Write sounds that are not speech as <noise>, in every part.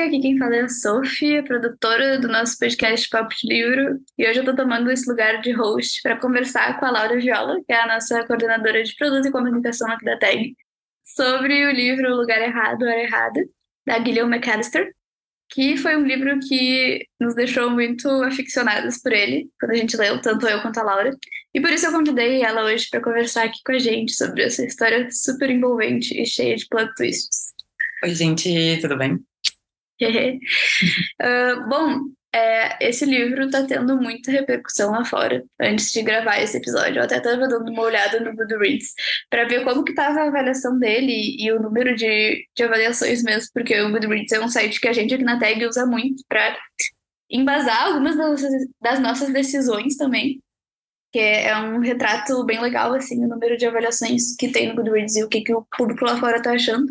Aqui quem fala é a Sophie, produtora do nosso podcast Papo de Livro, e hoje eu tô tomando esse lugar de host para conversar com a Laura Viola, que é a nossa coordenadora de produto e comunicação aqui da TAG, sobre o livro Lugar Errado, Hora Errada, da Guilherme McAllister, que foi um livro que nos deixou muito aficionados por ele, quando a gente leu, tanto eu quanto a Laura. E por isso eu convidei ela hoje para conversar aqui com a gente sobre essa história super envolvente e cheia de plot twists. Oi, gente, tudo bem? Uh, <laughs> bom, é, esse livro está tendo muita repercussão lá fora. Antes de gravar esse episódio, eu até estava dando uma olhada no Goodreads para ver como que estava a avaliação dele e o número de, de avaliações mesmo, porque o Goodreads é um site que a gente aqui na Tag usa muito para embasar algumas das nossas, das nossas decisões também que é um retrato bem legal, assim, o número de avaliações que tem no Goodreads e o que, que o público lá fora tá achando.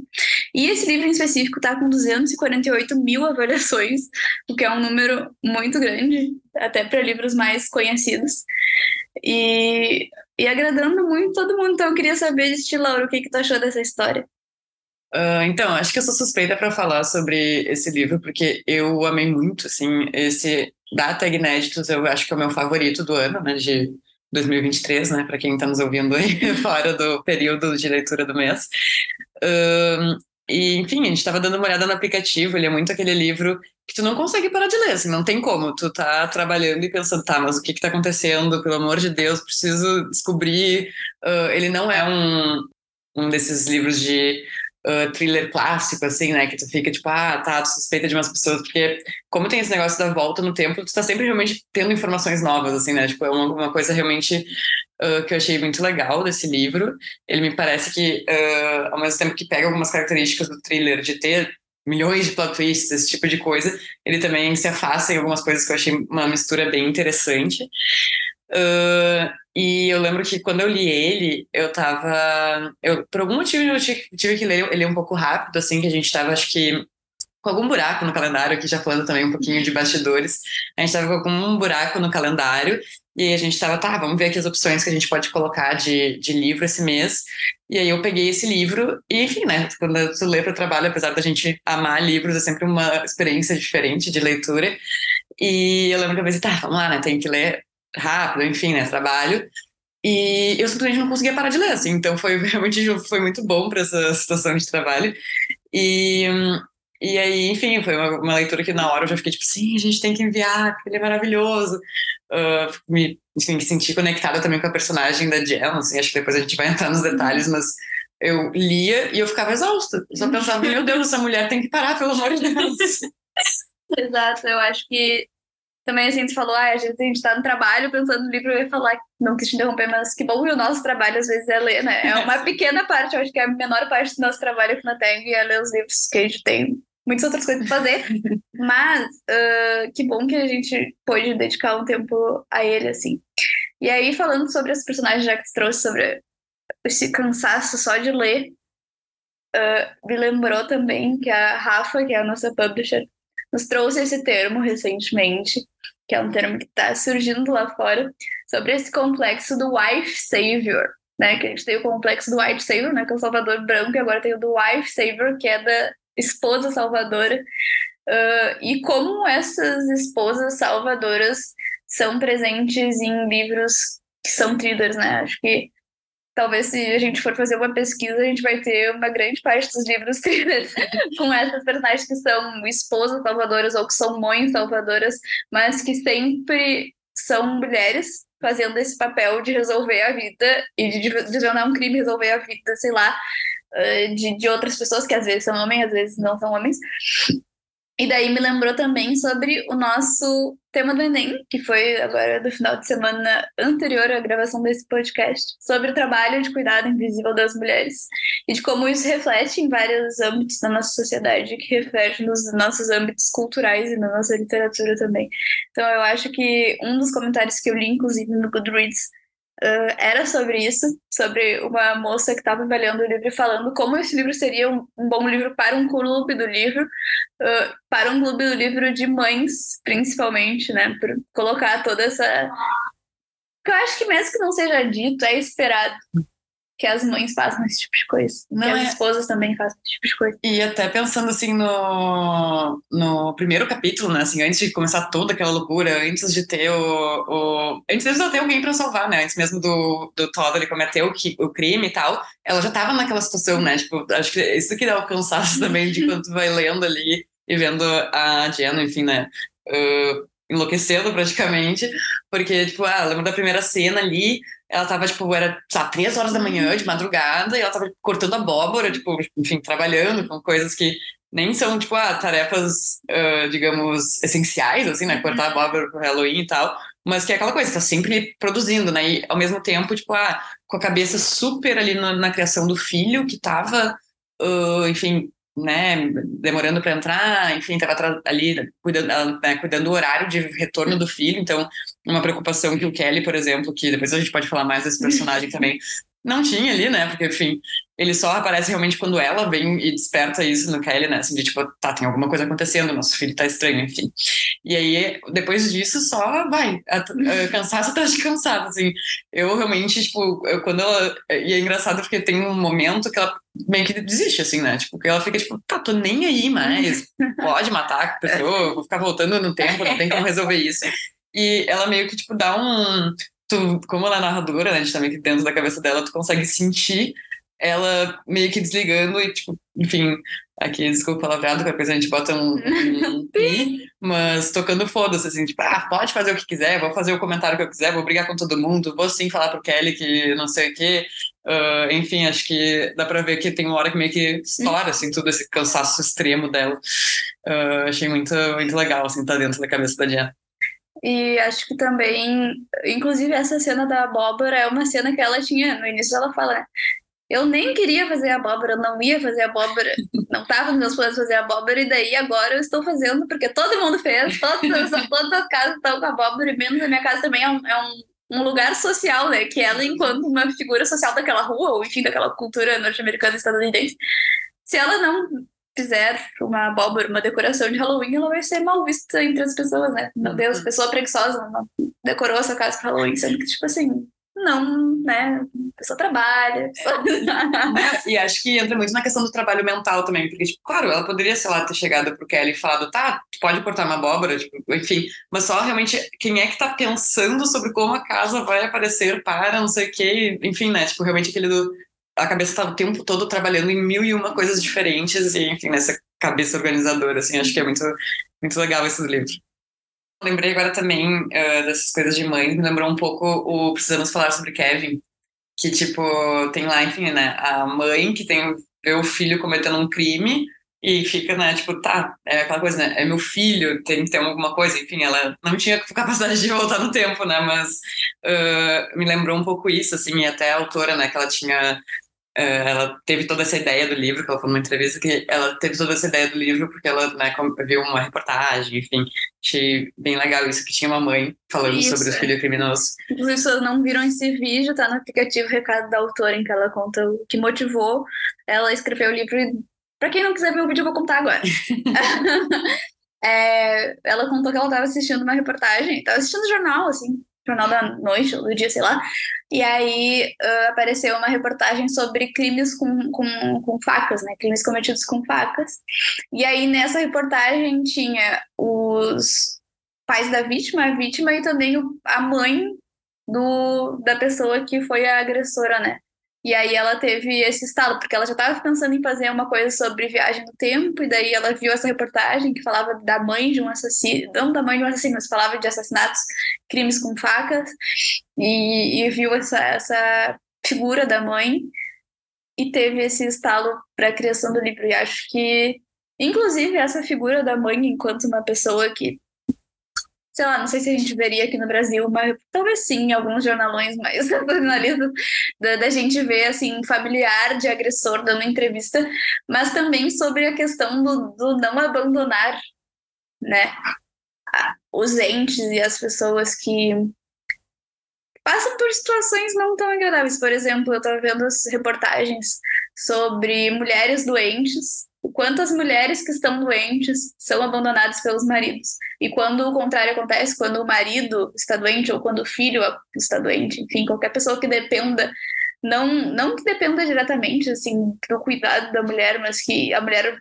E esse livro em específico tá com 248 mil avaliações, o que é um número muito grande, até para livros mais conhecidos. E, e agradando muito todo mundo. Então eu queria saber de ti, Laura, o que, que tu achou dessa história? Uh, então, acho que eu sou suspeita para falar sobre esse livro, porque eu amei muito, assim, esse Data Inéditos, eu acho que é o meu favorito do ano, né, de 2023, né, para quem está nos ouvindo aí <laughs> fora do período de leitura do mês. Um, e, enfim, a gente estava dando uma olhada no aplicativo, ele é muito aquele livro que tu não consegue parar de ler, assim, não tem como. Tu tá trabalhando e pensando, tá, mas o que que tá acontecendo? Pelo amor de Deus, preciso descobrir. Uh, ele não é um, um desses livros de uh, thriller clássico, assim, né? Que tu fica tipo, ah, tá, tu suspeita de umas pessoas, porque como tem esse negócio da volta no tempo, tu tá sempre realmente tendo informações novas, assim, né? Tipo, é uma, uma coisa realmente uh, que eu achei muito legal desse livro. Ele me parece que, uh, ao mesmo tempo que pega algumas características do thriller de ter milhões de plot twists, esse tipo de coisa, ele também se afasta em algumas coisas que eu achei uma mistura bem interessante. Uh, e eu lembro que quando eu li ele, eu tava. Eu, por algum motivo eu tive que ler ele um pouco rápido, assim, que a gente tava, acho que, com algum buraco no calendário, aqui já falando também um pouquinho de bastidores. A gente tava com algum buraco no calendário, e a gente tava, tá, vamos ver aqui as opções que a gente pode colocar de, de livro esse mês. E aí eu peguei esse livro, e enfim, né, quando tu lê para o trabalho, apesar da gente amar livros, é sempre uma experiência diferente de leitura. E eu lembro que eu pensei, tá, vamos lá, né, tem que ler rápido, enfim, né, trabalho. E eu simplesmente não conseguia parar de ler, assim, então foi <laughs> realmente foi muito bom para essa situação de trabalho. E, e aí, enfim, foi uma, uma, leitura que na hora eu já fiquei tipo, sim, a gente tem que enviar, porque ele é maravilhoso. Uh, me, enfim, senti conectada também com a personagem da Jem, assim, acho que depois a gente vai entrar nos detalhes, mas eu lia e eu ficava exausta. Eu só <laughs> pensava, meu Deus, essa mulher tem que parar, pelo amor de Deus. Exato, eu acho que também assim, tu falou, ah, a gente, a gente tá no trabalho pensando no livro, ia falar, não quis te interromper, mas que bom que o nosso trabalho às vezes é ler, né? É uma <laughs> pequena parte, eu acho que é a menor parte do nosso trabalho aqui na TEG é ler os livros que a gente tem muitas outras coisas para fazer, <laughs> mas uh, que bom que a gente pôde dedicar um tempo a ele, assim. E aí, falando sobre os personagens, já que você trouxe sobre esse cansaço só de ler, uh, me lembrou também que a Rafa, que é a nossa publisher, nos trouxe esse termo recentemente, que é um termo que está surgindo lá fora, sobre esse complexo do wife savior, né? Que a gente tem o complexo do wife savior, né? Que é o salvador branco, e agora tem o do wife savior, que é da esposa salvadora. Uh, e como essas esposas salvadoras são presentes em livros que são thrillers, né? Acho que talvez se a gente for fazer uma pesquisa, a gente vai ter uma grande parte dos livros <laughs> com essas personagens que são esposas salvadoras ou que são mães salvadoras, mas que sempre são mulheres fazendo esse papel de resolver a vida e de desvendar um crime, resolver a vida, sei lá, de, de outras pessoas que às vezes são homens, às vezes não são homens. E daí me lembrou também sobre o nosso tema do Enem, que foi agora do final de semana anterior à gravação desse podcast, sobre o trabalho de cuidado invisível das mulheres e de como isso reflete em vários âmbitos da nossa sociedade, que reflete nos nossos âmbitos culturais e na nossa literatura também. Então eu acho que um dos comentários que eu li, inclusive, no Goodreads, Uh, era sobre isso, sobre uma moça que estava avaliando o livro e falando como esse livro seria um, um bom livro para um clube do livro, uh, para um clube do livro de mães, principalmente, né? Por colocar toda essa. Eu acho que mesmo que não seja dito, é esperado que as mães façam esse tipo de coisa. Não que é... as esposas também façam esse tipo de coisa. E até pensando assim no, no primeiro capítulo, né? Assim, antes de começar toda aquela loucura, antes de ter o. o... Antes de ter alguém para salvar, né? Antes mesmo do, do Todd ele cometer o, o crime e tal, ela já tava naquela situação, né? Tipo, acho que isso que dá o cansaço <laughs> também de quando tu vai lendo ali e vendo a Jenna, enfim, né? Uh, enlouquecendo praticamente, porque, tipo, ah, lembro da primeira cena ali, ela tava, tipo, era, sabe, três horas da manhã, de madrugada, e ela tava cortando abóbora, tipo, enfim, trabalhando com coisas que nem são, tipo, ah, tarefas, uh, digamos, essenciais, assim, né, cortar uhum. abóbora pro Halloween e tal, mas que é aquela coisa, tá sempre produzindo, né, e ao mesmo tempo, tipo, ah, com a cabeça super ali na, na criação do filho, que tava, uh, enfim, né, demorando para entrar, enfim, estava ali cuidando, né, cuidando do horário de retorno do filho, então uma preocupação que o Kelly, por exemplo, que depois a gente pode falar mais desse personagem também, não tinha ali, né? Porque, enfim, ele só aparece realmente quando ela vem e desperta isso no Kelly, né? Assim, de tipo, tá, tem alguma coisa acontecendo, nosso filho tá estranho, enfim. E aí, depois disso, só vai. A, a, cansaço tá de assim. Eu realmente, tipo, eu, quando ela. E é engraçado porque tem um momento que ela meio que desiste, assim, né? Tipo, que ela fica, tipo, tá, tô nem aí mais. Pode matar a pessoa, vou ficar voltando no tempo, não tem como resolver isso. E ela meio que, tipo, dá um tu, como ela é narradora, né, a gente tá que dentro da cabeça dela, tu consegue sentir ela meio que desligando e, tipo, enfim, aqui, desculpa o palavreado, qualquer coisa a gente bota um, um <laughs> mas tocando foda-se, assim, tipo, ah, pode fazer o que quiser, vou fazer o comentário que eu quiser, vou brigar com todo mundo, vou sim falar pro Kelly que não sei o quê, uh, enfim, acho que dá pra ver que tem uma hora que meio que estoura, assim, tudo esse cansaço extremo dela. Uh, achei muito, muito legal, assim, tá dentro da cabeça da Diana. E acho que também, inclusive essa cena da abóbora é uma cena que ela tinha, no início ela fala, eu nem queria fazer abóbora, eu não ia fazer abóbora, não estava nos meus planos fazer abóbora, e daí agora eu estou fazendo, porque todo mundo fez, todas, as, <laughs> todas as casas estão com abóbora, e menos a minha casa também é um, é um, um lugar social, né? Que ela, enquanto uma figura social daquela rua, ou enfim, daquela cultura norte-americana estadunidense, se ela não fizer uma abóbora, uma decoração de Halloween, ela vai ser mal vista entre as pessoas, né? Meu Deus, uhum. pessoa preguiçosa decorou essa casa para Halloween, sendo que, tipo assim, não, né? A pessoa trabalha. Pessoa... <laughs> e acho que entra muito na questão do trabalho mental também, porque, tipo, claro, ela poderia, sei lá, ter chegado pro Kelly e falado, tá, tu pode cortar uma abóbora, tipo, enfim, mas só realmente quem é que tá pensando sobre como a casa vai aparecer para não sei o quê, enfim, né? Tipo, realmente aquele do a cabeça tá o tempo todo trabalhando em mil e uma coisas diferentes e, enfim, nessa cabeça organizadora, assim, acho que é muito, muito legal esse livro. Lembrei agora também uh, dessas coisas de mãe, me lembrou um pouco o Precisamos Falar sobre Kevin, que, tipo, tem lá, enfim, né, a mãe que tem vê o filho cometendo um crime e fica, né, tipo, tá, é aquela coisa, né, é meu filho, tem que ter alguma coisa, enfim, ela não tinha capacidade de voltar no tempo, né, mas uh, me lembrou um pouco isso, assim, e até a autora, né, que ela tinha ela teve toda essa ideia do livro, que ela falou numa entrevista, que ela teve toda essa ideia do livro porque ela né, viu uma reportagem, enfim. Achei bem legal isso, que tinha uma mãe falando isso. sobre o filho criminoso. Inclusive, se vocês não viram esse vídeo, tá no aplicativo Recado da Autora, em que ela conta o que motivou ela a escrever o livro. E, pra quem não quiser ver o vídeo, eu vou contar agora. <laughs> <laughs> é, ela contou que ela estava assistindo uma reportagem, estava assistindo jornal, assim, jornal da noite ou do dia, sei lá. E aí uh, apareceu uma reportagem sobre crimes com, com, com facas, né? Crimes cometidos com facas. E aí nessa reportagem tinha os pais da vítima, a vítima e também a mãe do, da pessoa que foi a agressora, né? E aí ela teve esse estalo, porque ela já estava pensando em fazer uma coisa sobre viagem no tempo, e daí ela viu essa reportagem que falava da mãe de um assassino, não da mãe de um assassino, mas falava de assassinatos, crimes com facas, e, e viu essa, essa figura da mãe, e teve esse estalo para a criação do livro. E acho que Inclusive, essa figura da mãe enquanto uma pessoa que sei lá, não sei se a gente veria aqui no Brasil, mas talvez sim, em alguns jornalões mais jornalistas, <laughs> da, da, gente ver, assim, familiar de agressor dando entrevista, mas também sobre a questão do, do não abandonar, né, os entes e as pessoas que passam por situações não tão agradáveis. Por exemplo, eu estava vendo as reportagens sobre mulheres doentes o quanto as mulheres que estão doentes são abandonadas pelos maridos. E quando o contrário acontece, quando o marido está doente ou quando o filho está doente, enfim, qualquer pessoa que dependa, não, não que dependa diretamente assim do cuidado da mulher, mas que a mulher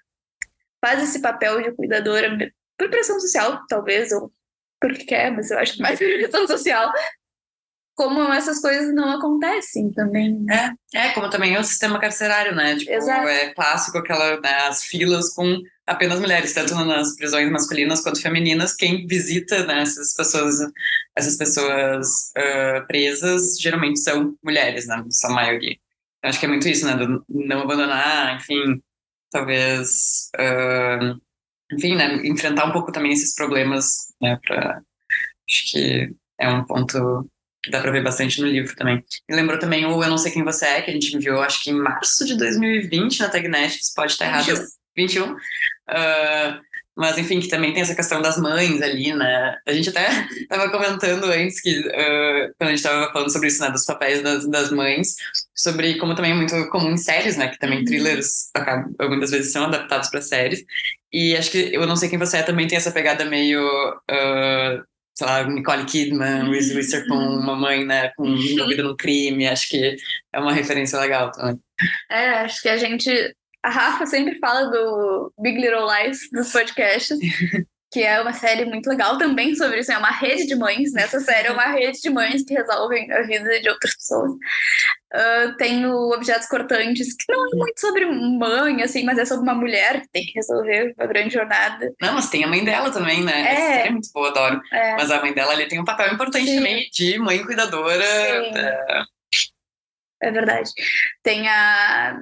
faz esse papel de cuidadora por pressão social, talvez, ou porque quer, mas eu acho mais por pressão social, como essas coisas não acontecem também. Né? É, é, como também é o sistema carcerário, né? Tipo, Exato. é clássico aquela, né, as filas com apenas mulheres, tanto nas prisões masculinas quanto femininas, quem visita né, essas pessoas, essas pessoas uh, presas geralmente são mulheres, né? São a maioria. Eu acho que é muito isso, né? Do não abandonar, enfim, talvez, uh, enfim, né? Enfrentar um pouco também esses problemas, né? Pra, acho que é um ponto que dá pra ver bastante no livro também. E lembrou também o Eu Não Sei Quem Você É, que a gente enviou, acho que em março de 2020 na Tagnet, pode estar errado. 21. 21. Uh, mas, enfim, que também tem essa questão das mães ali, né? A gente até <laughs> estava comentando antes, que uh, quando a gente estava falando sobre isso, né? Dos papéis das, das mães, sobre como também é muito comum em séries, né? Que também uhum. thrillers acabam, muitas vezes são adaptados para séries. E acho que Eu Não Sei Quem Você É também tem essa pegada meio... Uh, sei lá, Nicole Kidman, Reese Witherspoon, uma mãe, né, com, envolvida no crime, acho que é uma referência legal também. É, acho que a gente, a Rafa sempre fala do Big Little Lies dos podcasts, <laughs> que é uma série muito legal também sobre isso. É uma rede de mães. Nessa série é uma rede de mães que resolvem a vida de outras pessoas. Uh, tem o Objetos Cortantes, que não é muito sobre mãe, assim, mas é sobre uma mulher que tem que resolver a grande jornada. Não, mas tem a mãe dela também, né? É, Essa série é muito boa, adoro. É. Mas a mãe dela ali tem um papel importante Sim. também de mãe cuidadora. É... é verdade. Tem a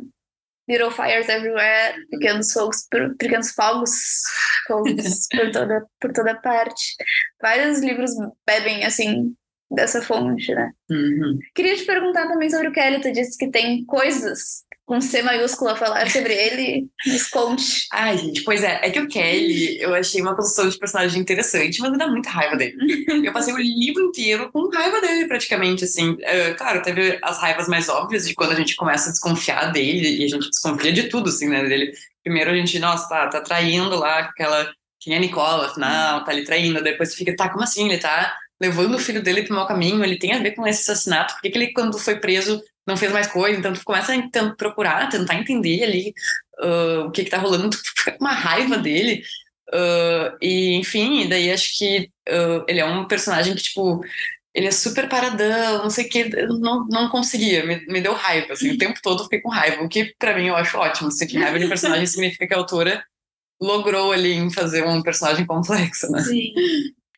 Little Fires Everywhere, pequenos fogos, pequenos fogos, fogos por, toda, por toda parte. Vários livros bebem, assim, dessa fonte, né? Uhum. Queria te perguntar também sobre o Kelly. Tu disse que tem coisas com C maiúsculo a falar sobre ele. Nos conte. Ai, gente, pois é. É que o Kelly, eu achei uma construção de personagem interessante, mas me dá muita raiva dele. <laughs> eu passei o livro inteiro com raiva dele, praticamente, assim. Uh, claro, teve as raivas mais óbvias de quando a gente começa a desconfiar dele, e a gente desconfia de tudo, assim, né, dele. Primeiro a gente, nossa, tá, tá traindo lá aquela... Quem é Nicola, afinal, tá ali traindo. Depois fica, tá, como assim? Ele tá levando o filho dele para o mau caminho, ele tem a ver com esse assassinato, por que, que ele, quando foi preso, não fez mais coisa? Então, tu começa a tentar procurar, tentar entender ali uh, o que que tá rolando, tu fica com uma raiva dele, uh, e enfim, daí acho que uh, ele é um personagem que, tipo, ele é super paradão, não sei o que, não, não conseguia, me, me deu raiva, assim, o tempo todo eu fiquei com raiva, o que para mim eu acho ótimo, sentir raiva de personagem <laughs> significa que a autora logrou ali em fazer um personagem complexo, né? Sim.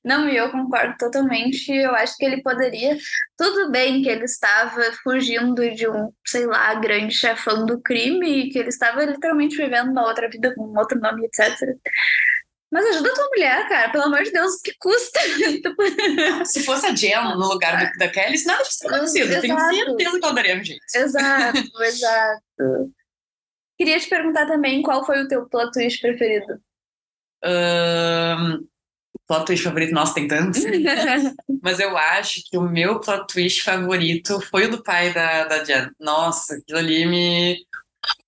Não, e eu concordo totalmente. Eu acho que ele poderia. Tudo bem que ele estava fugindo de um, sei lá, grande chefão do crime, que ele estava literalmente vivendo uma outra vida com um outro nome, etc. Mas ajuda a tua mulher, cara. Pelo amor de Deus, o que custa? Se fosse a Gemma no lugar do, da Kelly, nada disso teria acontecido. Eu tenho certeza que ela daria um jeito. Exato, <laughs> exato. Queria te perguntar também qual foi o teu plot twist preferido. Um, plot twist favorito, nossa, tem tantos. <laughs> Mas eu acho que o meu plot twist favorito foi o do pai da, da Jan. Nossa, aquilo ali me.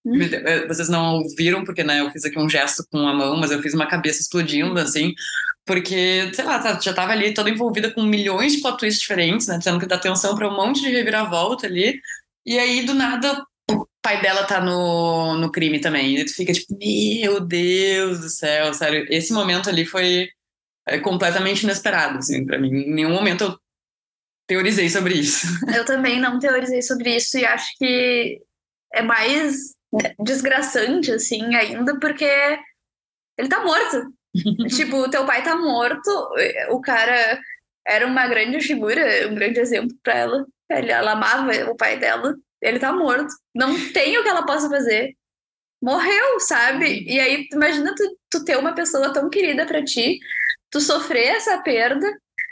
me eh, vocês não ouviram, porque né, eu fiz aqui um gesto com a mão, mas eu fiz uma cabeça explodindo, assim. Porque, sei lá, tá, já tava ali toda envolvida com milhões de plot twists diferentes, né? Tendo que dar atenção para um monte de reviravolta ali. E aí, do nada, o pai dela tá no, no crime também. E tu fica tipo, meu Deus do céu, sério. Esse momento ali foi é completamente inesperado, assim, para mim. Em nenhum momento eu teorizei sobre isso. <laughs> Eu também não teorizei sobre isso e acho que é mais desgraçante, assim, ainda, porque ele tá morto. <laughs> tipo, o teu pai tá morto, o cara era uma grande figura, um grande exemplo para ela. Ela amava o pai dela, ele tá morto. Não tem o que ela possa fazer. morreu, sabe? E aí, imagina tu, tu ter uma pessoa tão querida para ti, tu sofrer essa perda,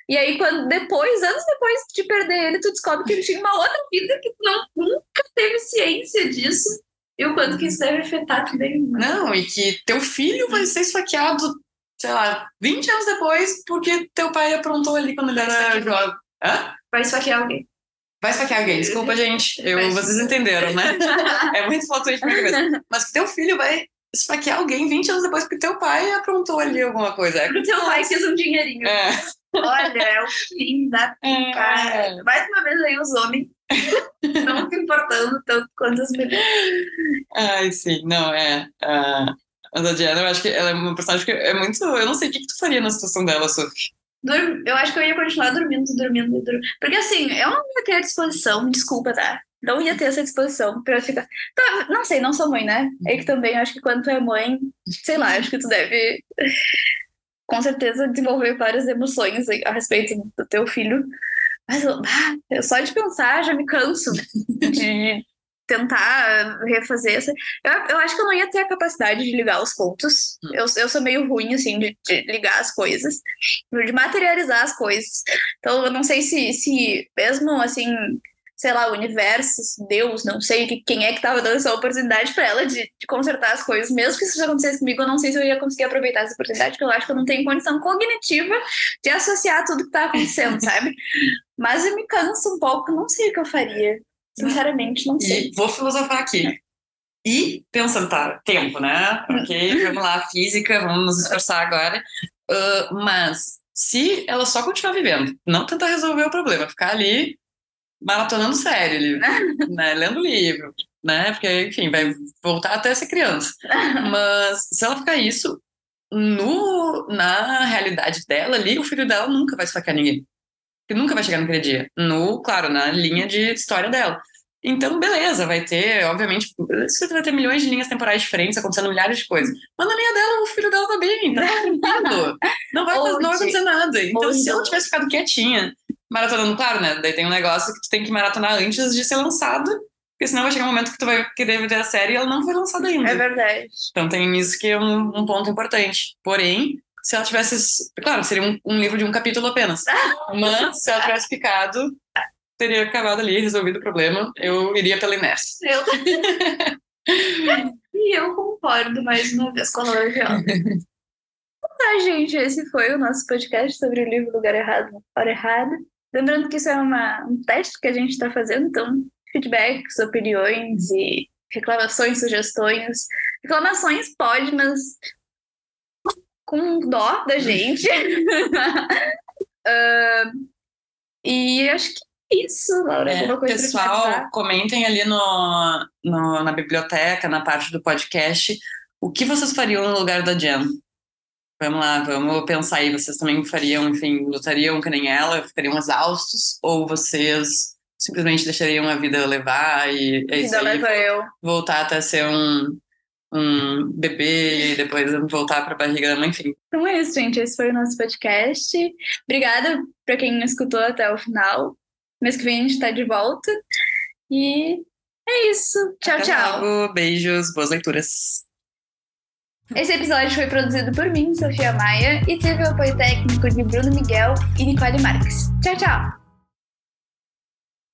e aí, quando depois, anos depois de perder ele, tu descobre que ele tinha uma outra vida que tu não, nunca teve ciência disso. E o quanto que isso deve afetar também. Né? Não, e que teu filho vai ser esfaqueado, sei lá, 20 anos depois, porque teu pai aprontou ali quando ele era jovem. Hã? Vai esfaquear alguém. Vai esfaquear alguém, desculpa, <laughs> gente. Eu, vocês entenderam, né? <laughs> é muito flutuante minha cabeça. Mas que teu filho vai esfaquear alguém 20 anos depois porque teu pai aprontou ali alguma coisa. É porque teu pai fez um dinheirinho. É. Olha, é o fim da é. Mais uma vez aí os homens <laughs> não se importando tanto quanto as mulheres. Ai, sim, não, é. Uh, a Diana, eu acho que ela é uma personagem que é muito. Eu não sei o que, que tu faria na situação dela, Sophie. Eu acho que eu ia continuar dormindo, dormindo, dormindo. Porque assim, eu não ia ter a disposição, desculpa, tá? Não ia ter essa disposição pra ficar. Tá, não sei, não sou mãe, né? É que também acho que quando tu é mãe, sei lá, acho que tu deve <laughs> com certeza desenvolver várias emoções a respeito do teu filho. Mas eu, só de pensar já me canso de tentar refazer essa. Eu, eu acho que eu não ia ter a capacidade de ligar os pontos. Hum. Eu, eu sou meio ruim, assim, de, de, ligar as coisas, de materializar as coisas. Então, eu não sei se, se mesmo, assim, sei lá, o universo, Deus, não sei quem é que estava dando essa oportunidade para ela de, de, consertar as coisas. Mesmo que isso acontecesse comigo, eu não sei se eu ia conseguir aproveitar essa oportunidade, porque eu acho que eu não tenho condição cognitiva de associar tudo que está acontecendo, <laughs> sabe? Mas eu me canso um pouco, não sei o que eu faria. Sinceramente, não sei. E vou filosofar aqui. E pensando, tá, tempo, né? Ok, vamos lá, física, vamos nos esforçar agora. Uh, mas se ela só continuar vivendo, não tentar resolver o problema, ficar ali maratonando série, <laughs> né? lendo livro, né? Porque, enfim, vai voltar até ser criança. <laughs> Mas se ela ficar isso, no, na realidade dela ali, o filho dela nunca vai esfaquear ninguém. Porque nunca vai chegar naquele dia. No, claro, na linha de história dela. Então, beleza, vai ter, obviamente, você vai ter milhões de linhas temporais diferentes, acontecendo milhares de coisas. Mas na linha dela, o filho dela tá bem, tá <laughs> tranquilo. Não vai, não vai acontecer nada. Então, se ela tivesse ficado quietinha, maratonando, claro, né? Daí tem um negócio que tu tem que maratonar antes de ser lançado, porque senão vai chegar um momento que tu vai querer ver a série e ela não foi lançada ainda. É verdade. Então tem isso que é um, um ponto importante. Porém, se ela tivesse. Claro, seria um, um livro de um capítulo apenas. <laughs> Mas se ela tivesse ficado, teria acabado ali, resolvido o problema. Eu iria pela inércia. Eu <laughs> E eu concordo mais uma vez com a Laura Tá, gente, esse foi o nosso podcast sobre o livro Lugar Errado, Hora Errada. Lembrando que isso é uma, um teste que a gente está fazendo, então feedbacks, opiniões e reclamações, sugestões. Reclamações pode, mas com dó da gente. <laughs> uh, e acho que é isso, Laura. É, pessoal, comentem ali no, no, na biblioteca, na parte do podcast, o que vocês fariam no lugar da Jen. Vamos lá, vamos pensar aí. Vocês também fariam, enfim, lutariam que nem ela, ficariam exaustos? Ou vocês simplesmente deixariam a vida levar e é isso eu. voltar até ser um, um bebê e depois voltar para a barriga da mãe, enfim. Então é isso, gente. Esse foi o nosso podcast. Obrigada para quem escutou até o final. Mês que vem a gente está de volta. E é isso. Tchau, até tchau. Logo. Beijos, boas leituras. Esse episódio foi produzido por mim, Sofia Maia, e teve o apoio técnico de Bruno Miguel e Nicole Marques. Tchau, tchau!